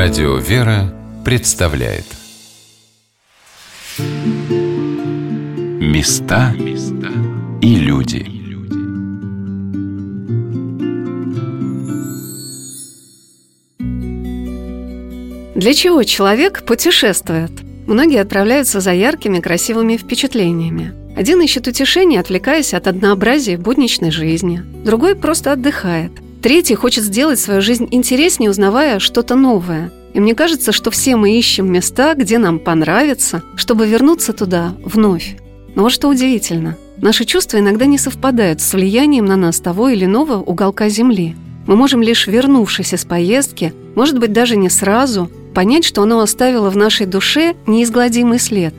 Радио «Вера» представляет Места и люди Для чего человек путешествует? Многие отправляются за яркими, красивыми впечатлениями. Один ищет утешение, отвлекаясь от однообразия будничной жизни. Другой просто отдыхает – Третий хочет сделать свою жизнь интереснее, узнавая что-то новое. И мне кажется, что все мы ищем места, где нам понравится, чтобы вернуться туда вновь. Но вот что удивительно. Наши чувства иногда не совпадают с влиянием на нас того или иного уголка Земли. Мы можем лишь вернувшись из поездки, может быть, даже не сразу, понять, что оно оставило в нашей душе неизгладимый след.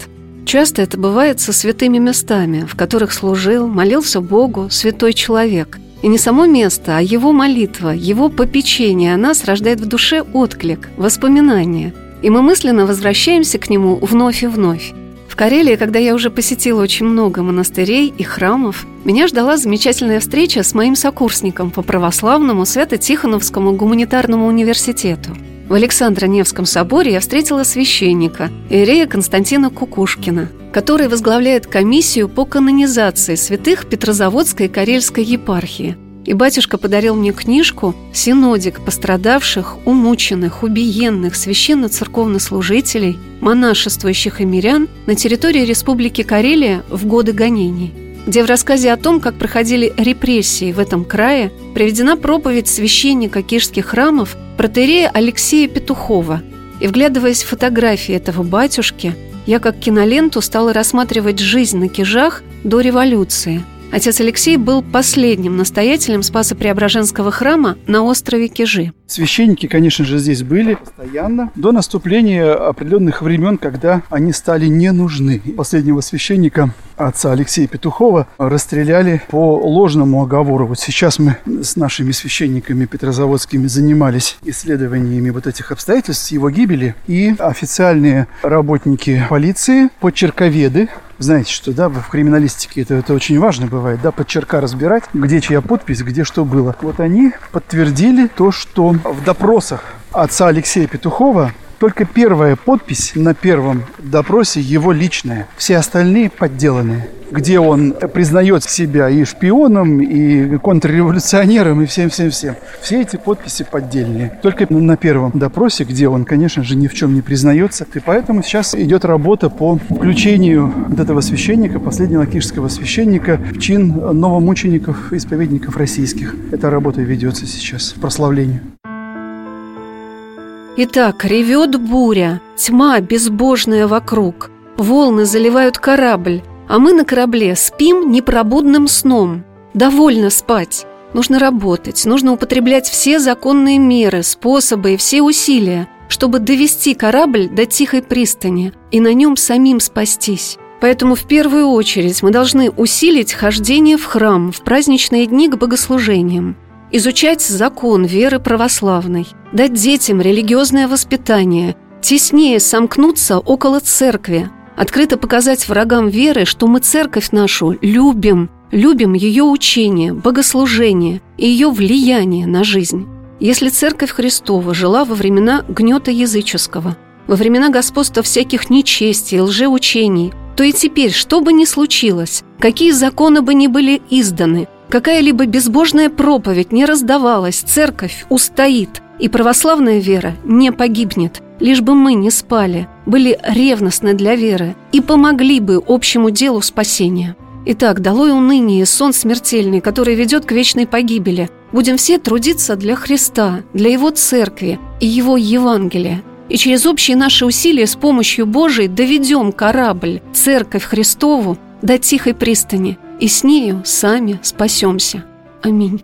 Часто это бывает со святыми местами, в которых служил, молился Богу святой человек – и не само место, а его молитва, его попечение о нас рождает в душе отклик, воспоминания. И мы мысленно возвращаемся к нему вновь и вновь. В Карелии, когда я уже посетила очень много монастырей и храмов, меня ждала замечательная встреча с моим сокурсником по православному Свято-Тихоновскому гуманитарному университету. В Александро-Невском соборе я встретила священника, Иерея Константина Кукушкина, который возглавляет комиссию по канонизации святых Петрозаводской и Карельской епархии. И батюшка подарил мне книжку «Синодик пострадавших, умученных, убиенных священно-церковнослужителей, монашествующих и мирян на территории Республики Карелия в годы гонений» где в рассказе о том, как проходили репрессии в этом крае, приведена проповедь священника кишских храмов протерея Алексея Петухова. И вглядываясь в фотографии этого батюшки, я как киноленту стала рассматривать жизнь на кижах до революции – Отец Алексей был последним настоятелем Спасо-Преображенского храма на острове Кижи. Священники, конечно же, здесь были постоянно до наступления определенных времен, когда они стали не нужны. Последнего священника, отца Алексея Петухова, расстреляли по ложному оговору. Вот сейчас мы с нашими священниками петрозаводскими занимались исследованиями вот этих обстоятельств его гибели. И официальные работники полиции, почерковеды, знаете, что да, в криминалистике это, это очень важно бывает, да, подчерка разбирать, где чья подпись, где что было. Вот они подтвердили то, что в допросах отца Алексея Петухова только первая подпись на первом допросе его личная. Все остальные подделанные где он признает себя и шпионом, и контрреволюционером, и всем-всем-всем. Все эти подписи поддельные. Только на первом допросе, где он, конечно же, ни в чем не признается. И поэтому сейчас идет работа по включению вот этого священника, последнего кишского священника, в чин новомучеников, исповедников российских. Эта работа ведется сейчас, прославлению. Итак, ревет буря, тьма безбожная вокруг. Волны заливают корабль, а мы на корабле спим непробудным сном. Довольно спать. Нужно работать, нужно употреблять все законные меры, способы и все усилия, чтобы довести корабль до тихой пристани и на нем самим спастись. Поэтому в первую очередь мы должны усилить хождение в храм в праздничные дни к богослужениям изучать закон веры православной, дать детям религиозное воспитание, теснее сомкнуться около церкви, открыто показать врагам веры, что мы церковь нашу любим, любим ее учение, богослужение и ее влияние на жизнь. Если церковь Христова жила во времена гнета языческого, во времена господства всяких нечестий, лжеучений, то и теперь, что бы ни случилось, какие законы бы ни были изданы – Какая-либо безбожная проповедь не раздавалась, церковь устоит, и православная вера не погибнет, лишь бы мы не спали, были ревностны для веры и помогли бы общему делу спасения. Итак, долой уныние, сон смертельный, который ведет к вечной погибели. Будем все трудиться для Христа, для Его Церкви и Его Евангелия. И через общие наши усилия с помощью Божией доведем корабль, Церковь Христову, до тихой пристани – и с нею сами спасемся. Аминь.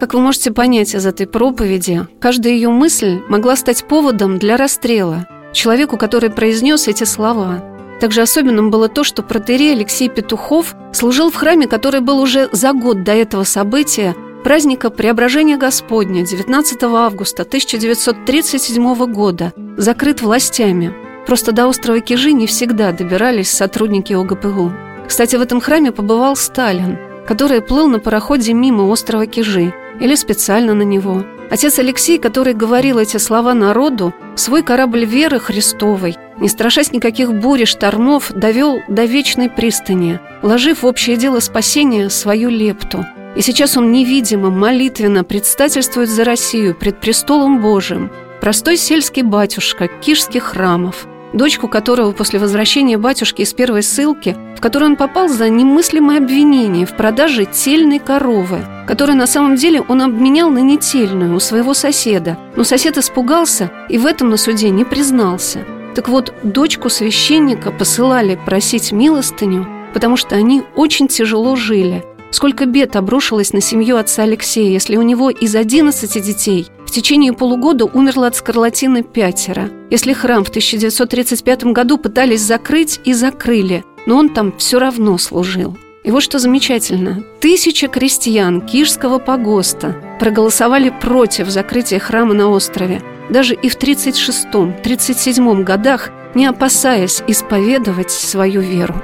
Как вы можете понять из этой проповеди, каждая ее мысль могла стать поводом для расстрела человеку, который произнес эти слова. Также особенным было то, что протерей Алексей Петухов служил в храме, который был уже за год до этого события, праздника Преображения Господня 19 августа 1937 года, закрыт властями – Просто до острова Кижи не всегда добирались сотрудники ОГПУ. Кстати, в этом храме побывал Сталин. который плыл на пароходе мимо острова Кижи или специально на него. Отец Алексей, который говорил эти слова народу, свой корабль веры Христовой, не страшась никаких бурь и штормов, довел до вечной пристани, вложив в общее дело спасения свою лепту. И сейчас он невидимо, молитвенно предстательствует за Россию пред престолом Божиим. Простой сельский батюшка кишских храмов – дочку которого после возвращения батюшки из первой ссылки, в которую он попал за немыслимое обвинение в продаже тельной коровы, которую на самом деле он обменял на нетельную у своего соседа. Но сосед испугался и в этом на суде не признался. Так вот, дочку священника посылали просить милостыню, потому что они очень тяжело жили – Сколько бед обрушилось на семью отца Алексея, если у него из 11 детей в течение полугода умерло от скарлатины пятеро. Если храм в 1935 году пытались закрыть и закрыли, но он там все равно служил. И вот что замечательно. Тысяча крестьян Кишского погоста проголосовали против закрытия храма на острове. Даже и в 36-37 годах, не опасаясь исповедовать свою веру.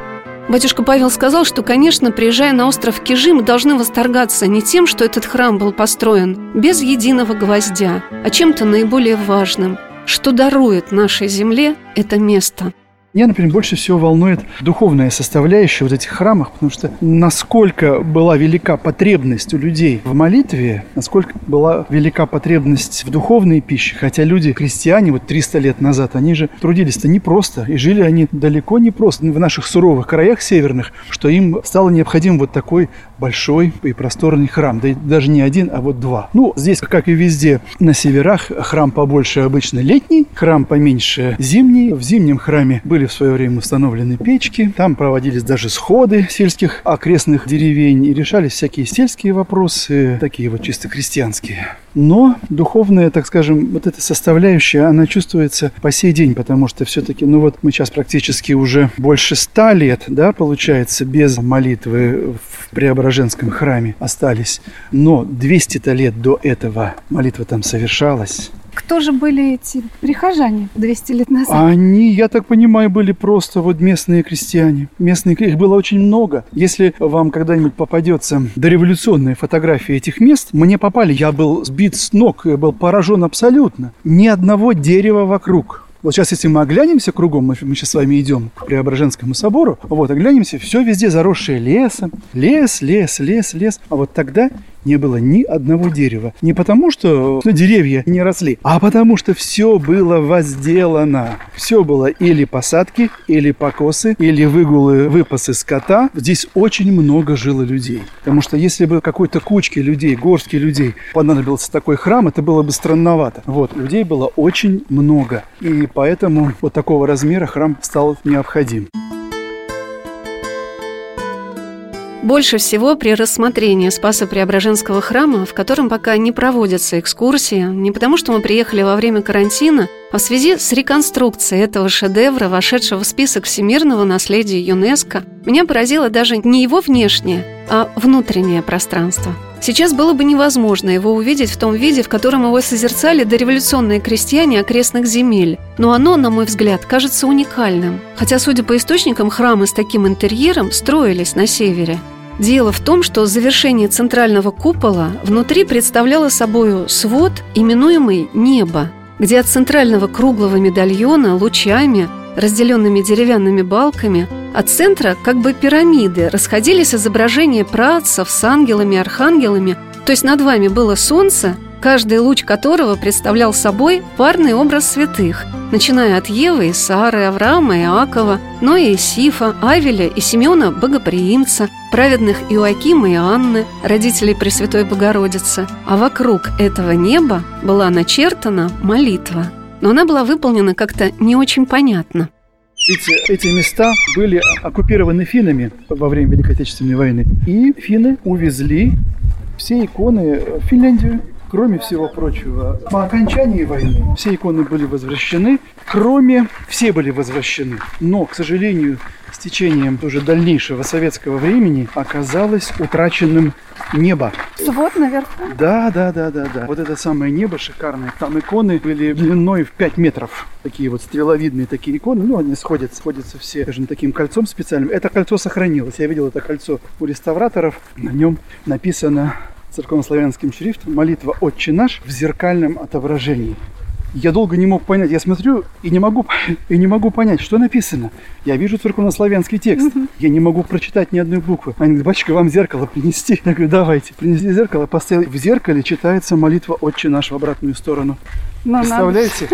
Батюшка Павел сказал, что, конечно, приезжая на остров Кижи, мы должны восторгаться не тем, что этот храм был построен без единого гвоздя, а чем-то наиболее важным, что дарует нашей земле это место – меня, например, больше всего волнует духовная составляющая вот этих храмах, потому что насколько была велика потребность у людей в молитве, насколько была велика потребность в духовной пище, хотя люди, крестьяне, вот 300 лет назад, они же трудились-то непросто, и жили они далеко не просто в наших суровых краях северных, что им стало необходим вот такой большой и просторный храм, да и даже не один, а вот два. Ну, здесь, как и везде на северах, храм побольше обычно летний, храм поменьше зимний. В зимнем храме были были в свое время установлены печки, там проводились даже сходы сельских окрестных деревень и решались всякие сельские вопросы, такие вот чисто крестьянские. Но духовная, так скажем, вот эта составляющая, она чувствуется по сей день, потому что все-таки, ну вот мы сейчас практически уже больше ста лет, да, получается, без молитвы в Преображенском храме остались. Но 200 лет до этого молитва там совершалась. Кто же были эти прихожане 200 лет назад? Они, я так понимаю, были просто вот местные крестьяне. Местные, их было очень много. Если вам когда-нибудь попадется дореволюционная фотография этих мест, мне попали, я был сбит с ног, я был поражен абсолютно. Ни одного дерева вокруг. Вот сейчас, если мы оглянемся кругом, мы, мы сейчас с вами идем к Преображенскому собору, вот, оглянемся, все везде заросшее лесом, лес, лес, лес, лес. А вот тогда не было ни одного дерева. Не потому, что ну, деревья не росли, а потому, что все было возделано. Все было или посадки, или покосы, или выгулы, выпасы скота. Здесь очень много жило людей. Потому что если бы какой-то кучке людей, горстки людей понадобился такой храм, это было бы странновато. Вот, людей было очень много. И поэтому вот такого размера храм стал необходим. Больше всего при рассмотрении Спасо-Преображенского храма, в котором пока не проводятся экскурсии, не потому что мы приехали во время карантина, а в связи с реконструкцией этого шедевра, вошедшего в список всемирного наследия ЮНЕСКо, меня поразило даже не его внешнее, а внутреннее пространство. Сейчас было бы невозможно его увидеть в том виде, в котором его созерцали дореволюционные крестьяне окрестных земель. Но оно, на мой взгляд, кажется уникальным. Хотя, судя по источникам, храмы с таким интерьером строились на севере. Дело в том, что завершение центрального купола внутри представляло собою свод, именуемый «небо», где от центрального круглого медальона лучами, разделенными деревянными балками, от центра, как бы пирамиды, расходились изображения працев с ангелами и архангелами, то есть над вами было солнце – каждый луч которого представлял собой парный образ святых, начиная от Евы Сары, Авраама и Иакова, Ноя и Сифа, Авеля и Симеона Богоприимца, праведных Иоакима и Анны, родителей Пресвятой Богородицы. А вокруг этого неба была начертана молитва. Но она была выполнена как-то не очень понятно. Ведь эти места были оккупированы финнами во время Великой Отечественной войны. И финны увезли все иконы в Финляндию. Кроме всего прочего, по окончании войны все иконы были возвращены, кроме, все были возвращены, но, к сожалению, течением уже дальнейшего советского времени оказалось утраченным небо. Свод наверху. Да, да, да, да, да. Вот это самое небо шикарное. Там иконы были длиной в 5 метров. Такие вот стреловидные такие иконы. Ну, они сходятся, сходятся все, скажем, таким кольцом специальным. Это кольцо сохранилось. Я видел это кольцо у реставраторов. На нем написано церковнославянским шрифтом молитва «Отче наш» в зеркальном отображении. Я долго не мог понять. Я смотрю и не могу, и не могу понять, что написано. Я вижу церковнославянский текст. Я не могу прочитать ни одной буквы. Они говорят, батюшка, вам зеркало принести? Я говорю, давайте. Принесли зеркало, поставили. В зеркале читается молитва «Отче наш» в обратную сторону. Но надо- Представляете?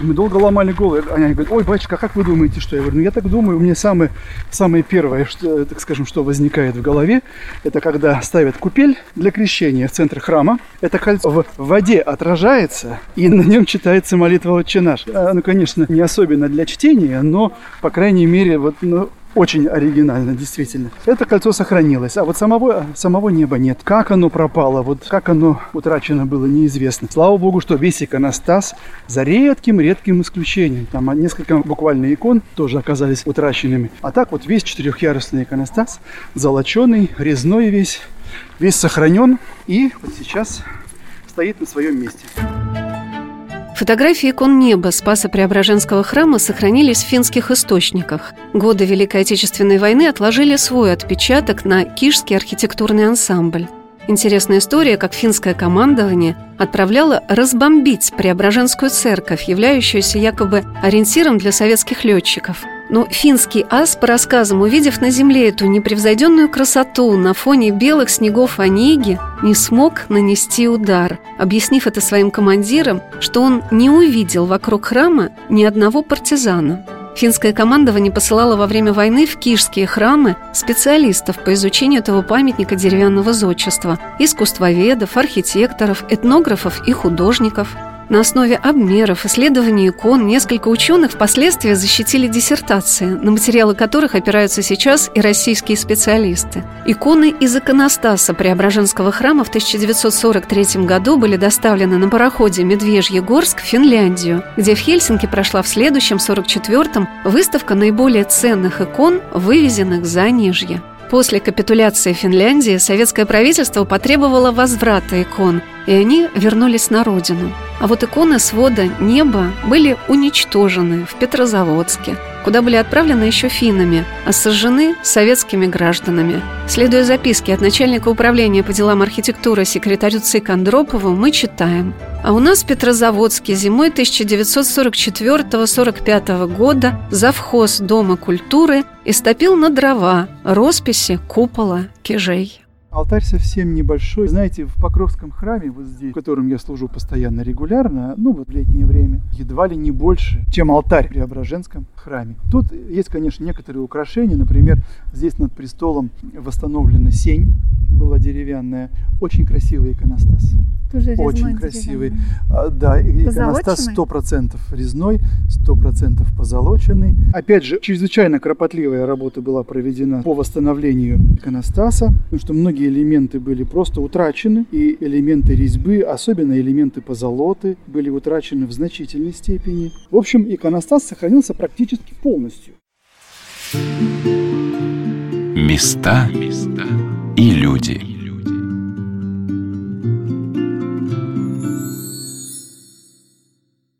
Мы долго ломали голову. Они говорят, ой, батюшка, а как вы думаете, что? Я говорю, ну я так думаю, у меня самое, самое первое, что, так скажем, что возникает в голове, это когда ставят купель для крещения в центр храма. Это кольцо в воде отражается, и на нем читается молитва «Отче наш». А, Ну, конечно, не особенно для чтения, но, по крайней мере, вот, ну, очень оригинально, действительно. Это кольцо сохранилось, а вот самого, самого неба нет. Как оно пропало, вот как оно утрачено было, неизвестно. Слава богу, что весь иконостас, за редким-редким исключением, там несколько буквально икон тоже оказались утраченными. А так вот весь четырехъярусный иконостас, золоченый, резной весь, весь сохранен и вот сейчас стоит на своем месте. Фотографии икон неба Спаса Преображенского храма сохранились в финских источниках. Годы Великой Отечественной войны отложили свой отпечаток на Кишский архитектурный ансамбль. Интересная история, как финское командование отправляло разбомбить Преображенскую церковь, являющуюся якобы ориентиром для советских летчиков. Но финский ас, по рассказам, увидев на земле эту непревзойденную красоту на фоне белых снегов Онеги, не смог нанести удар, объяснив это своим командирам, что он не увидел вокруг храма ни одного партизана. Финское командование посылало во время войны в кишские храмы специалистов по изучению этого памятника деревянного зодчества, искусствоведов, архитекторов, этнографов и художников. На основе обмеров, исследований икон несколько ученых впоследствии защитили диссертации, на материалы которых опираются сейчас и российские специалисты. Иконы из иконостаса Преображенского храма в 1943 году были доставлены на пароходе «Медвежьегорск» в Финляндию, где в Хельсинки прошла в следующем, 44-м, выставка наиболее ценных икон, вывезенных за Нижье. После капитуляции Финляндии советское правительство потребовало возврата икон, и они вернулись на родину. А вот иконы свода неба были уничтожены в Петрозаводске, куда были отправлены еще финнами, а сожжены советскими гражданами. Следуя записке от начальника управления по делам архитектуры секретарю ЦИК Андропову, мы читаем а у нас в Петрозаводске зимой 1944-45 года завхоз Дома культуры истопил на дрова росписи купола кижей. Алтарь совсем небольшой. Знаете, в Покровском храме, вот здесь, в котором я служу постоянно регулярно, ну вот в летнее время, едва ли не больше, чем алтарь в Преображенском храме. Тут есть, конечно, некоторые украшения. Например, здесь над престолом восстановлена сень, была деревянная. Очень красивый иконостас. Тоже Очень красивый. А, Да, иконостас Позолоченный? 100% резной, 100% позолоченный. Опять же, чрезвычайно кропотливая работа была проведена по восстановлению иконостаса, потому что многие элементы были просто утрачены, и элементы резьбы, особенно элементы позолоты, были утрачены в значительной степени. В общем, иконостас сохранился практически полностью. Места и люди.